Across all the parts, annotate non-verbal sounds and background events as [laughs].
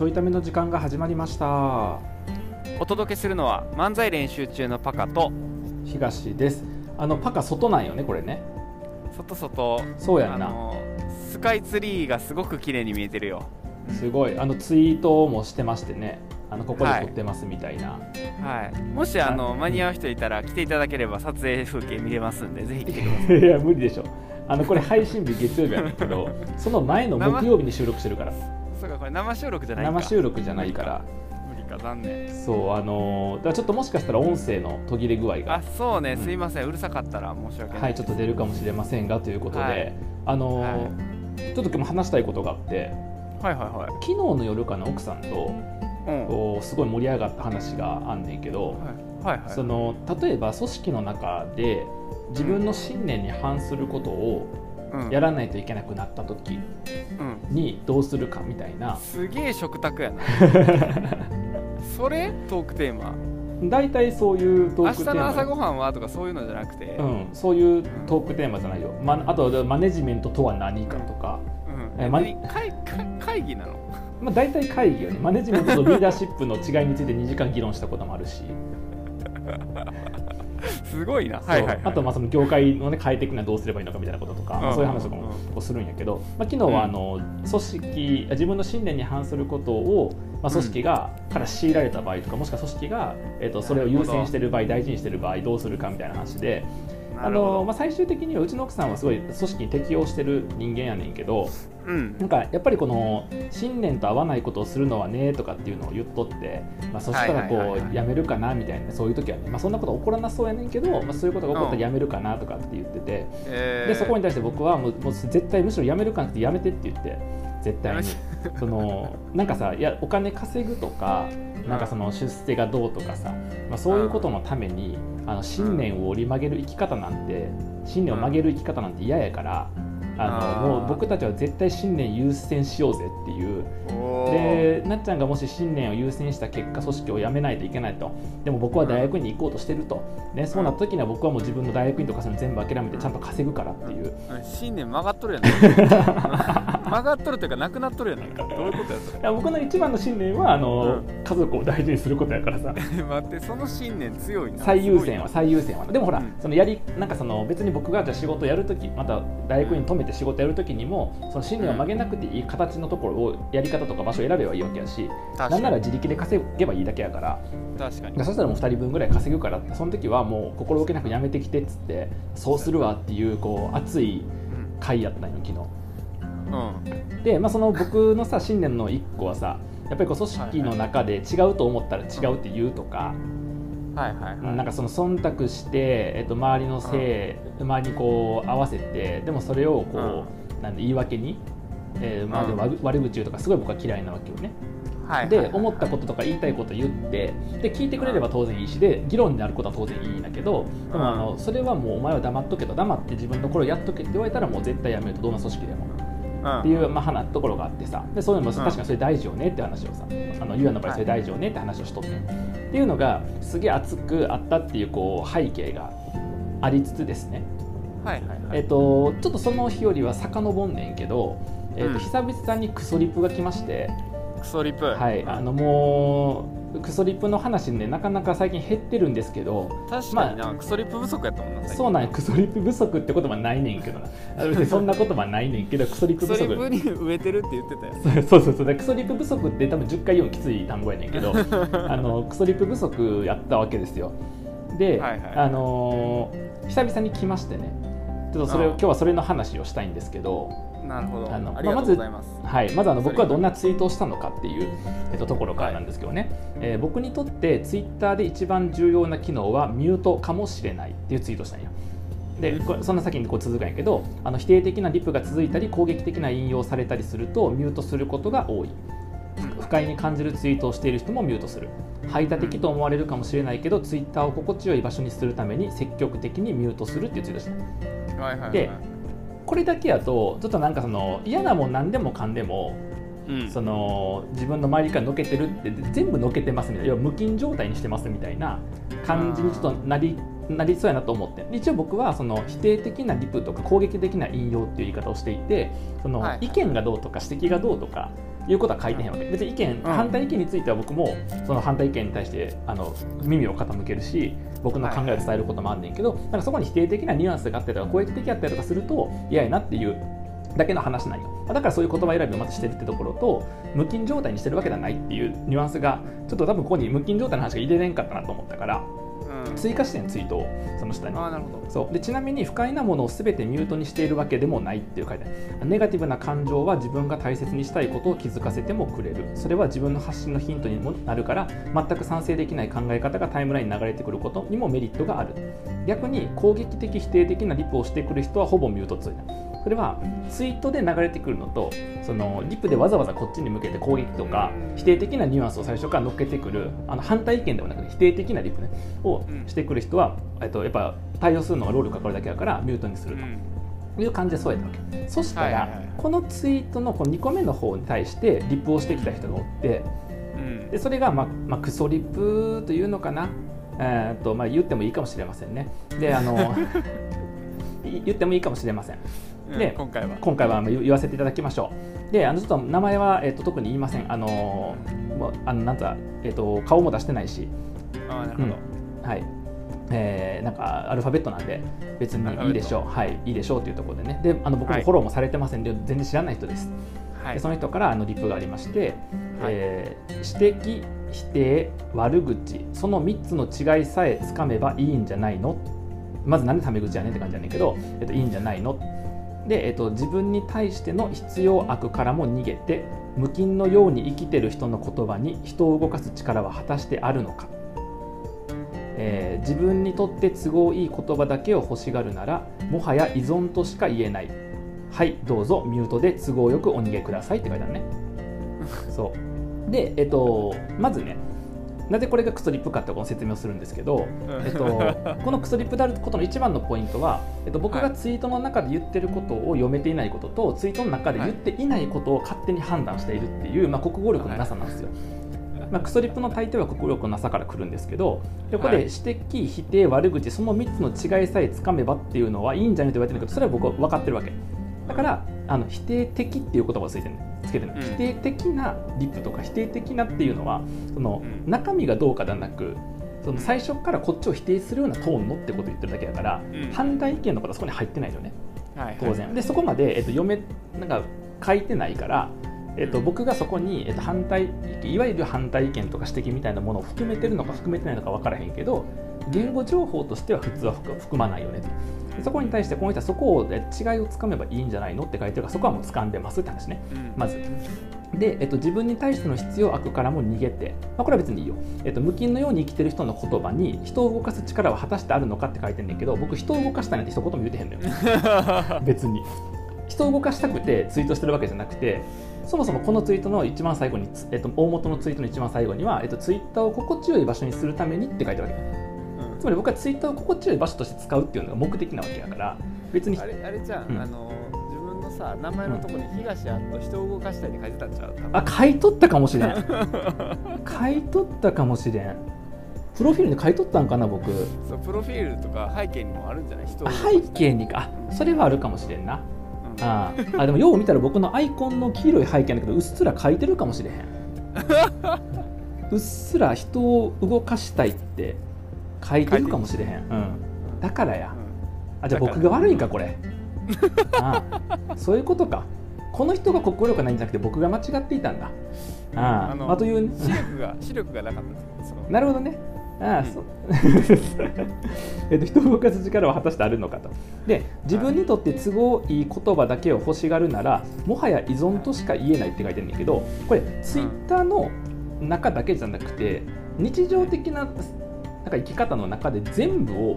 ちょいための時間が始まりました。お届けするのは漫才練習中のパカと東です。あのパカ外なんよねこれね。外外。そうやんな。スカイツリーがすごく綺麗に見えてるよ。すごい。あのツイートもしてましてね。あのここで撮ってますみたいな、はい。もしあの間に合う人いたら来ていただければ撮影風景見れますんでぜひ来てください。[laughs] い、や無理でしょ。あのこれ配信日月曜日やねんけどその前の木曜日に収録してるからそうかこれ生収録じゃないか。生収録じゃないから。無理か残念。そうあのーだちょっともしかしたら音声の途切れ具合あがそうねすいません。うるさかったら申し訳ないはいちょっと出るかもしれませんがということで、はい。あのーはちょっと今日も話したいことがあって。はいはいはい。昨日の夜かな奥さんとうん。こうすごい盛り上がった話があんねんけど、はいはいはい。その例えば組織の中で自分の信念に反することをうんやらないといけなくなった時うん。にどうするかみたいな。すげえ食卓やな。[laughs] それトークテーマ。大体そういうト明ークテーマ。日の朝ごはんはとかそういうのじゃなくて、うん、そういうトークテーマじゃないよ、まあとマネジメントとは何かとか、うん。えま会会議なの？まあ、大体会議よね。マネジメントとリーダーシップの違いについて2時間議論したこともあるし、すごいな。そう。あとまあその業界の、ね、変えていくにはどうすればいいのかみたいなこととか、まあ、うん。そういう話とかもするんやけど、まあ、昨日はあの組織自分の信念に反することを、まあ、組織がから強いられた場合とかもしくは組織が、えっとそれを優先している場合大事にしている場合どうするかみたいな話で。あのまあ、最終的にはうちの奥さんはすごい組織に適応してる人間やねんけどうん。なんかやっぱりこの信念と合わないことをするのはねとかっていうのを言っとって、まあ、そしたらこうやめるかなみたいなそういう時はね、まあ、そんなこと起こらなそうやねんけど、まあ、そういうことが起こったらやめるかなとかって言ってて、えー。でそこに対して僕はもうもう絶対むしろやめるかなくてやめてって言って絶対に。[laughs] そのなんかさいやお金稼ぐとかなんかその出世がどうとかさ、まあ、そういうことのためにあの信念を折り曲げる生き方なんて信念を曲げる生き方なんて嫌やから。あのもう僕たちは絶対信念優先しようぜっていう。でなっちゃんがもし信念を優先した結果組織を辞めないといけないと。でも僕は大学に行こうとしてると、ね、そうなった時には僕はもう自分の大学院とかその全部諦めてちゃんと稼ぐからっていう。信念曲がっとるやない [laughs] 曲がっとるというかなくなっとるやないか。どういうことやそいや僕の一番の信念はあの、う家族を大事にすることやからさ。れ [laughs] 待ってその信念強いな。最優先はす最優先は。でもほら、うん。そのやりなんかその別に僕がじゃあ仕事やるときまた大学に勤めて仕事やるときにもその信念を曲げなくていい形のところをやり方とか場所を選べばいいわけやし確かに。なんなら自力で稼げばいいだけやから。確かに。でそしたらもう2人分ぐらい稼ぐからってその時はもう心置けなくやめてきてっつってそうするわっていうこう熱い回やったんよ昨日うん。うんで、まあ、その僕のさ信念の1個はさやっぱりこう組織の中で違うと思ったら違うって言うとか、はいはいはい。なんかその忖度して、えっと、周りのせい、周りにこう合わせてでもそれをこう、なんで言い訳に、えーまあ、でうん。悪悪口言うとかすごい僕は嫌いなわけよね。で思ったこととか言いたいこと言ってで聞いてくれれば当然いいしで議論になることは当然いいんだけどでもあのそれはもうお前は黙っとけと黙って自分の頃やっとけって言われたらもう絶対やめるとどんな組織でも。うんっていう、まあ、花ところがあってさ。でそういうのもうん。確かにそれ大事よねって話をさ。あのゆうやの場合それ大事よねって話をしとって、っていうのがすげえ熱くあったっていうこう背景がありつつですね、はいはいはい。えっとちょっとその日よりは遡んねんけど、えっとうん。久々にクソリップが来まして。クソリップ。はい、あのもうクソリップの話ねなかなか最近減ってるんですけど確かにな、クソリップ不足やったもんなそうなんやクソリップ不足って言葉ないねんけどな。そんな言葉ないねんけどクソリップク不足。ソリップに植えてるって言ってたよそうそうそうでクソリップ不足って多分10回言うのきつい単語やねんけど [laughs] あのクソリップ不足やったわけですよ。で、はいはいあのー久々に来ましてね。ちょっとそれをうん今日はそれの話をしたいんですけど、なるほど。あのありがとうございます、はい、まずあの僕はどんなツイートをしたのかっていう、えっと、ところからなんですけどね、えー僕にとってツイッターで一番重要な機能はミュートかもしれないっていうツイートをしたんよ。でその先にこう続くんやけどあの否定的なリプが続いたり攻撃的な引用されたりするとミュートすることが多い。不快に感じるツイートをしている人もミュートする。排他的と思われるかもしれないけどツイッターを心地よい場所にするために積極的にミュートするっていうツイートをした。はいはいはい。でこれだけやとちょっとなんかその嫌なもん何でもかんでもうん。その自分の周りからのけてるって全部のけてますみたいな。要は無菌状態にしてますみたいな感じにちょっとなりなりそうやなと思って。一応僕はその否定的なリプとか攻撃的な引用っていう言い方をしていてその意見がどうとか指摘がどうとかいうことは書いてへんわけ。別に意見、反対意見については僕もその反対意見に対してあの耳を傾けるし僕の考えを伝えることもあんねんけど、なんかそこに否定的なニュアンスがあったりとか攻撃的だったりとかすると嫌やなっていうだけの話なんよ。だからそういう言葉選びをまずしてるってところと無菌状態にしてるわけではないっていうニュアンスがちょっと多分ここに無菌状態の話が入れれんかったなと思ったから追加してんツイートをその下に。あなるほど。そう。でちなみに不快なものを全てミュートにしているわけでもないっていう書いてある。ネガティブな感情は自分が大切にしたいことを気づかせてもくれる。それは自分の発信のヒントにもなるから全く賛成できない考え方がタイムラインに流れてくることにもメリットがある。逆に攻撃的否定的なリプをしてくる人はほぼミュートついたそれはツイートで流れてくるのとそのリプでわざわざこっちに向けて攻撃とか否定的なニュアンスを最初から乗っけてくるあの反対意見ではなくて否定的なリプ、ね、をしてくる人は、えっと、やっぱ対応するのが労力かかるだけだからミュートにすると。いう感じでそうやったわけ。そしたら、このツイートのこの2個目の方に対してリプをしてきた人がおってでそれが、まあまあ、クソリプというのかな。えーとまあ、言ってもいいかもしれませんね。であの [laughs] 言ってもいいかもしれません。で今回は。今回は言わせていただきましょう。であのちょっと名前は、えーと、特に言いません。あのあのなんか、えーと、顔も出してないし。あなるほど、うん、はい。えー、なんかアルファベットなんで別にいいでしょう、はい、いいでしょうというところでね、であの僕もフォローもされてません。で、はい、全然知らない人です。はい、でその人からあのリップがありまして、はい、えー、指摘、否定、悪口、その3つの違いさえつかめばいいんじゃないの？まずなんでタメ口やねんって感じやねんけど、えっと、いいんじゃないの？で、えっと、自分に対しての必要悪からも逃げて無菌のように生きてる人の言葉に人を動かす力は果たしてあるのか、えー、自分にとって都合いい言葉だけを欲しがるならもはや依存としか言えない。はいどうぞミュートで都合よくお逃げくださいって書いてあるね。[laughs] そう。で、えっと、まずねなぜこれがクソリップかってこの説明をするんですけど、えっと、[laughs] このクソリップであることの一番のポイントは、えっと、僕がツイートの中で言ってることを読めていないこととツイートの中で言っていないことを勝手に判断しているっていう、まあ、国語力のなさなんですよ。まあ、クソリップの大抵は国語力のなさから来るんですけどここで指摘、否定、悪口その3つの違いさえつかめばっていうのはいいんじゃないと言われてるけどそれは僕は分かってるわけだからあの否定的っていう言葉をついてるつけてる、うん、否定的なリップとか否定的なっていうのはその中身がどうかではなくその最初からこっちを否定するようなトーンのってことを言ってるだけだから、うん、反対意見の方はそこに入ってないよね、はい、当然、でそこまで、えっと、読めなんか書いてないからえっと、僕がそこに、えっと、反対いわゆる反対意見とか指摘みたいなものを含めてるのか含めてないのか分からへんけど言語情報としては普通は含まないよねそこに対してこの人はそこを違いをつかめばいいんじゃないのって書いてるからそこはもう掴んでますって話ね、うん、まず。で、えっと、自分に対しての必要悪からも逃げて、まあ、これは別にいいよ、えっと、無菌のように生きてる人の言葉に人を動かす力は果たしてあるのかって書いてんねんけど僕人を動かしたいなんて一言も言うてへんのよ。[laughs] 別に。人を動かしたくてツイートしてるわけじゃなくてそもそもこのツイートの一番最後に、えっと、大元のツイートの一番最後には、えっと、ツイッターを心地よい場所にするためにって書いてあるわけつまり僕はツイッターを心地よい場所として使うっていうのが目的なわけやから別にあれあれじゃん、うん、あの自分のさ名前のところに東あと人を動かしたいって書いてたんちゃう？あ書いとったかもしれん。[laughs] 書いとったかもしれん。プロフィールに書いとったんかな僕。そうプロフィールとか背景にもあるんじゃない？人背景にか。それはあるかもしれんな、うん、ああ。でもよう見たら僕のアイコンの黄色い背景だけどうっすら書いてるかもしれへん。[laughs] うっすら人を動かしたいって書いてるかもしれへん、うん、だからや、あじゃあ僕が悪いかこれ。[laughs] ああ。そういうことか。この人が国語力ないんじゃなくて僕が間違っていたんだ。ああ。あという。視力が視力がなかったです [laughs] なるほどね。ああ、そう。[laughs] えっと人を動かす力は果たしてあるのかと。で自分にとって都合いい言葉だけを欲しがるならもはや依存としか言えないって書いてるんだけどこれツイッターの中だけじゃなくて日常的ななんか生き方の中で全部を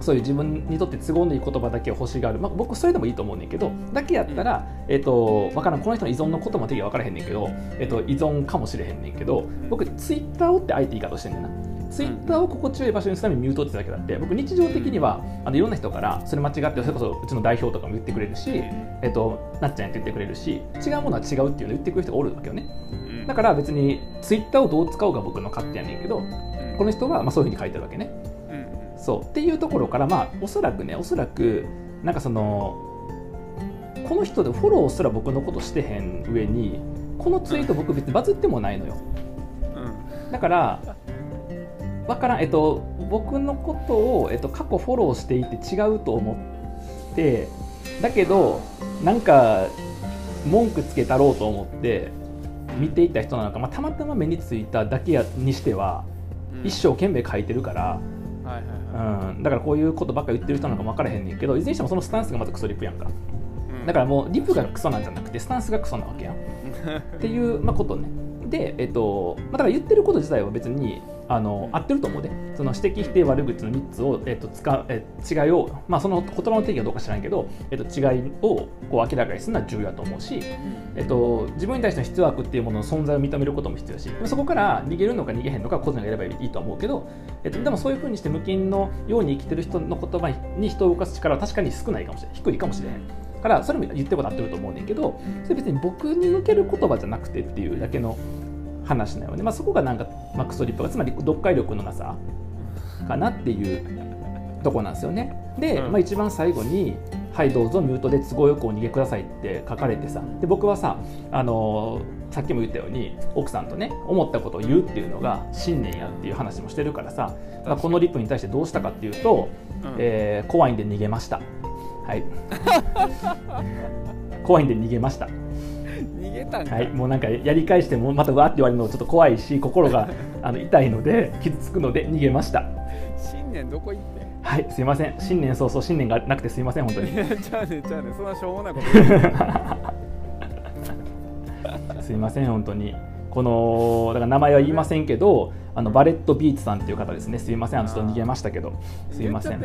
そういう自分にとって都合のいい言葉だけを欲しがる、まあ、僕それでもいいと思うねんけどだけやったら、えーと、分からんこの人の依存のことも定義分からへんねんけど、えーと、依存かもしれへんねんけど僕ツイッターをってあえて言い方してんねんな。ツイッターを心地よい場所にするためにミュートってだけだって僕日常的にはあのいろんな人からそれ間違ってそれこそうちの代表とかも言ってくれるし、えっと、なっちゃんって言ってくれるし違うものは違うっていうのを言ってくる人がおるわけよね。だから別にツイッターをどう使うか僕の勝手やねんけどこの人はまあそういうふうに書いてるわけね。うん、そう。っていうところからまあおそらくねおそらくなんかそのこの人でフォローすら僕のことしてへん上にこのツイート僕別にバズってもないのよ。うん。だからわからん、えっと、僕のことを、えっと、過去フォローしていて違うと思ってだけどなんか文句つけたろうと思って見ていた人なのか、まあ、たまたま目についただけやにしてはうん一生懸命書いてるから、うん、だからこういうことばっか言ってる人なのかも分からへんねんけどいずれにしてもそのスタンスがまずクソリップやんか。いうん。だからもうリップがクソなんじゃなくてスタンスがクソなわけやんっていう、まあ、ことね。で、えっとまあ、だから言ってること自体は別にあの合ってると思うで、その指摘、否定、悪口の3つを、えっと使うえ違いを、まあ、その言葉の定義はどうか知らんけど、えっと、違いをこう明らかにするのは重要だと思うし、えっと、自分に対しての必要悪っていうものの存在を認めることも必要だし、そこから逃げるのか逃げへんのか個人が選べばいいとは思うけど、えっと、でもそういうふうにして無菌のように生きてる人の言葉に人を動かす力は確かに少ないかもしれない、低いかもしれへん。からそれも言ってること合ってると思うねんけどそれ別に僕に向ける言葉じゃなくてっていうだけの話なので、まあ、そこがなんか、まあ、クソリップがつまり読解力のなさかなっていうとこなんですよね。で、うん。まあ、一番最後に「はいどうぞミュートで都合よくお逃げください」って書かれてさ。で僕はさ、あのーさっきも言ったように奥さんとね思ったことを言うっていうのが信念やっていう話もしてるからさ、まあ、このリップに対してどうしたかっていうと、うん。えー怖いんで逃げました。はい。[laughs] 怖いんで逃げました。たんか。はい、もうなんかやり返してもまたわーって言われるのちょっと怖いし心が [laughs] あの痛いので傷つくので逃げました。新年どこ行ってはいすいません。新年早々新年がなくてすいません本当に。いやちゃうねんちゃうねん。そんなしょうもないこと。[laughs] すいません本当に。このだから名前は言いませんけどあのバレットビーツさんっていう方ですね。すいませんあのちょっと逃げましたけど。すいません。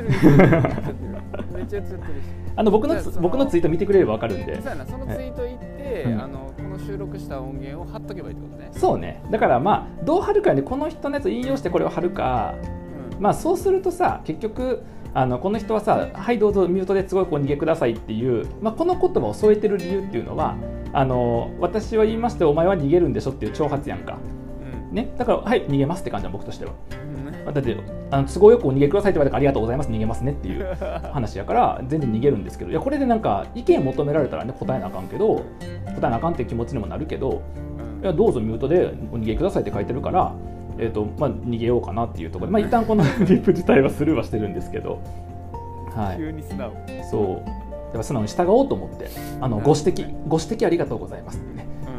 あの僕の僕のツイート見てくれればわかるんで。そのツイート行って、うん。あの収録した音源を貼っとけばいいってことね、そうね。だからまあどう貼るかでこの人のやつを引用してこれを貼るか。うん。まあそうするとさ結局あのこの人はさ「はいどうぞミュートです。ごいお逃げください」っていう、まあ、この言葉を添えてる理由っていうのはあの私は言いましてお前は逃げるんでしょっていう挑発やんか、ね、だから「はい逃げます」って感じは僕としては。うん。だってあの都合よくお逃げくださいって言われたからありがとうございます逃げますねっていう話やから [laughs] 全然逃げるんですけどいやこれでなんか意見求められたらね答えなあかんけど答えなあかんっていう気持ちにもなるけどうん。いやどうぞミュートでお逃げくださいって書いてるから、えーとまあ、逃げようかなっていうところで、まあ、一旦この [laughs] リップ自体はスルーはしてるんですけど、はい、急に素直。そう。やっぱ素直に従おうと思ってあのご指摘ご指摘ありがとうございます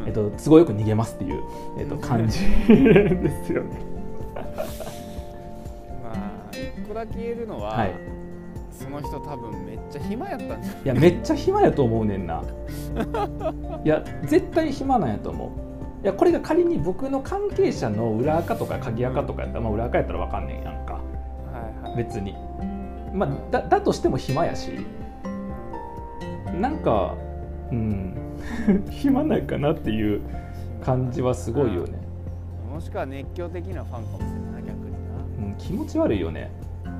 えー、と都合よく逃げますっていう、えー、と感じですよね。[laughs] まあ一個だけ言えるのは、はい。その人多分めっちゃ暇やったんじゃい？やめっちゃ暇やと思うねんな。[laughs] いや絶対暇なんやと思う。いやこれが仮に僕の関係者の裏垢とか鍵垢とかやったら、まあ、裏垢やったらわかんねんやんか。はいはい。別に。まあ、だだとしても暇やし。なんかうん [laughs] 暇なんかなっていう感じはすごいよね、もしくは熱狂的なファンかもしれないな逆にうん、気持ち悪いよね。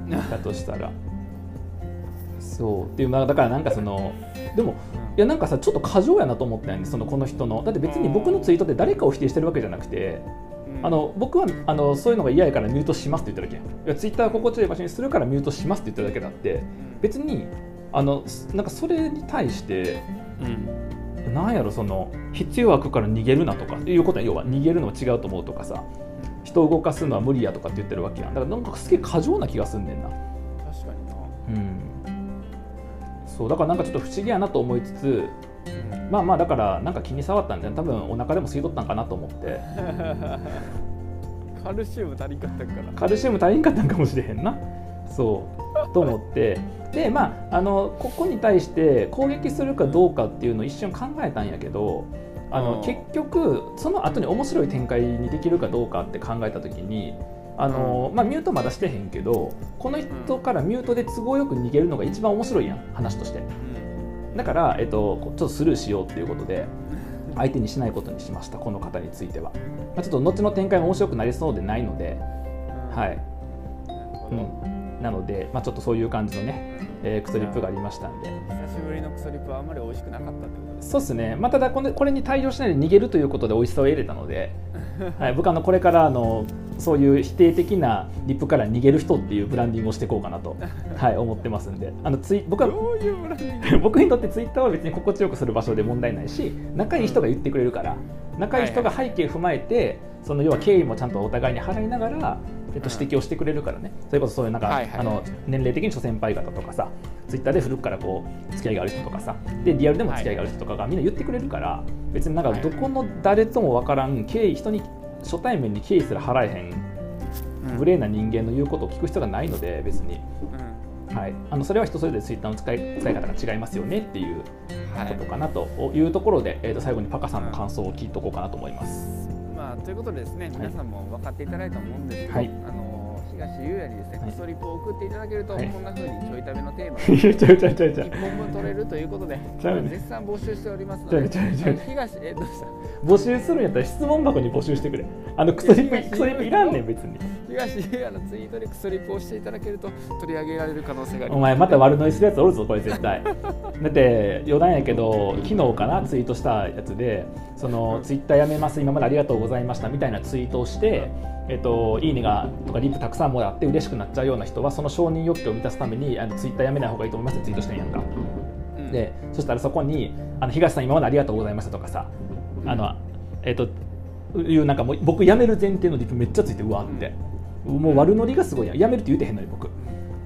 だとしたら。そう。っていうまあだからなんかそのでもいやなんかさちょっと過剰やなと思ったよねそのこの人の。だって別に僕のツイートって誰かを否定してるわけじゃなくてうん。あの僕はあのそういうのが嫌やからミュートしますって言ってるだけ。やんいやツイッター心地よい場所にするからミュートしますって言ってるだけだって。別にあのなんかそれに対してうんなんやろその必要悪から逃げるなとかいうことは要は逃げるのは違うと思うとかさ人を動かすのは無理やとかって言ってるわけやん。だからなんかすげえ過剰な気がすんねんな。確かにな。うん。そうだからなんかちょっと不思議やなと思いつつうん。まあまあだからなんか気に障ったんじゃん。多分お腹でも吸い取ったんかなと思って。[laughs] カルシウム足りんかったからカルシウム足りんかったんかもしれへんな。そうと思ってでまああのここに対して攻撃するかどうかっていうのを一瞬考えたんやけどあのうん。結局その後に面白い展開にできるかどうかって考えた時にあの、まあ、ミュートまだしてへんけどこの人からミュートで都合よく逃げるのが一番面白いやん話として。うん。だから、えっと、ちょっとスルーしようっていうことで相手にしないことにしましたこの方については、まあ、ちょっと後の展開も面白くなりそうでないのではい。うど。ん、なので、まあ、ちょっとそういう感じのね、えークソリップがありましたんで、久しぶりのクソリップはあんまり美味しくなかったってことですそうですね、まあ、ただこれこれに対応しないで逃げるということで美味しさを得れたので、[laughs] はい、僕あのこれからあのそういう否定的なリップから逃げる人っていうブランディングをしていこうかなと、[laughs] はい、思ってますんで。あのツイ僕は [laughs] 僕にとってツイッターは別に心地よくする場所で問題ないし仲いい人が言ってくれるから仲いい人が背景踏まえて、その要は経緯もちゃんとお互いに払いながら、えっと、指摘をしてくれるからね、それこそそういうなんか、はいはい。あの年齢的に諸先輩方とかさツイッターで古くからこう付き合いがある人とかさでリアルでも付き合いがある人とかがみんな言ってくれるから別になんかはい。どこの誰とも分からん経緯人に初対面に経緯すら払えへんうん。無礼な人間の言うことを聞く必要がないので別に、うん。はい、あのそれは人それぞれツイッターの使い使い方が違いますよねっていうはいことかなとい。うところで、えー、と最後にパカさんの感想を聞いとこうかなと思います。まあ、ということでですね、皆さんも分かっていただいたと思うんですけど、はいあの東優也にですね、はい。クソリプを送っていただけると、はい。こんな風にちょい食べの [laughs] テーマちょいちょいちょいちょいちょい。1本分取れるということで、絶賛募集しておりますので、東、え、どうした？募集するんやったら質問箱に募集してくれ。あのクソリップクソリップいらんねん別に。東優也のツイートでクソリプをしていただけると取り上げられる可能性がありお。前また悪乗りするやつおるぞこれ絶対。だって余談やけど昨日かなツイートしたやつでそのツイッターやめます今までありがとうございましたみたいなツイートをしてえっと、いいねがとかリップたくさんもらって嬉しくなっちゃうような人はその承認欲求を満たすためにあのツイッターやめない方がいいと思いますってツイートしてんやんか。うん。でそしたらそこにあの東さん今までありがとうございましたとかさあの、えっというなんかもう僕辞める前提のリプめっちゃついてうわって、もう悪ノリがすごいやん。辞めるって言うてへんのに僕、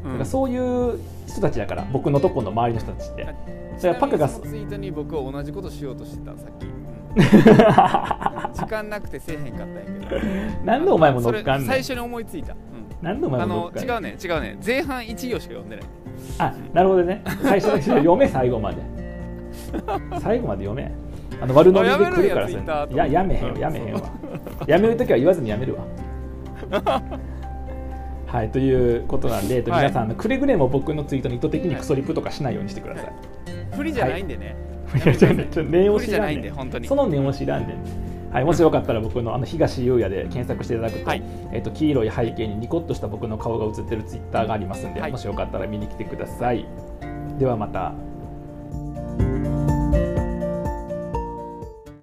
だからそういう人たちだから僕のとこの周りの人たちって。だからパカがツイートに僕は同じことしようとしてたさっき、うん [laughs] 時間なくてせえへんかったんやけど。なんでお前も乗っかんねん？最初に思いついた、うん。なん。でお前あも乗っかんねん？の違うね違うね。前半1行しか読んでない。あなるほどね。最初だけ読め最後まで。最後まで読め。あの悪ノリで来るからあやや Twitter いややめへんよやめへんわ。やめるときは言わずにやめるわ。[laughs] はいということなんで、えっとはい。皆さんあのくれぐれも僕のツイートに意図的にクソリプとかしないようにしてください、不利じゃないんでね、いやちょっと念押しじゃないんねで本当に。その念押しいらんねんはい、もしよかったら僕のあの東優也で検索していただくと,、はい。えっと黄色い背景にニコッとした僕の顔が映ってるツイッターがありますんで、はい。もしよかったら見に来てください。ではまた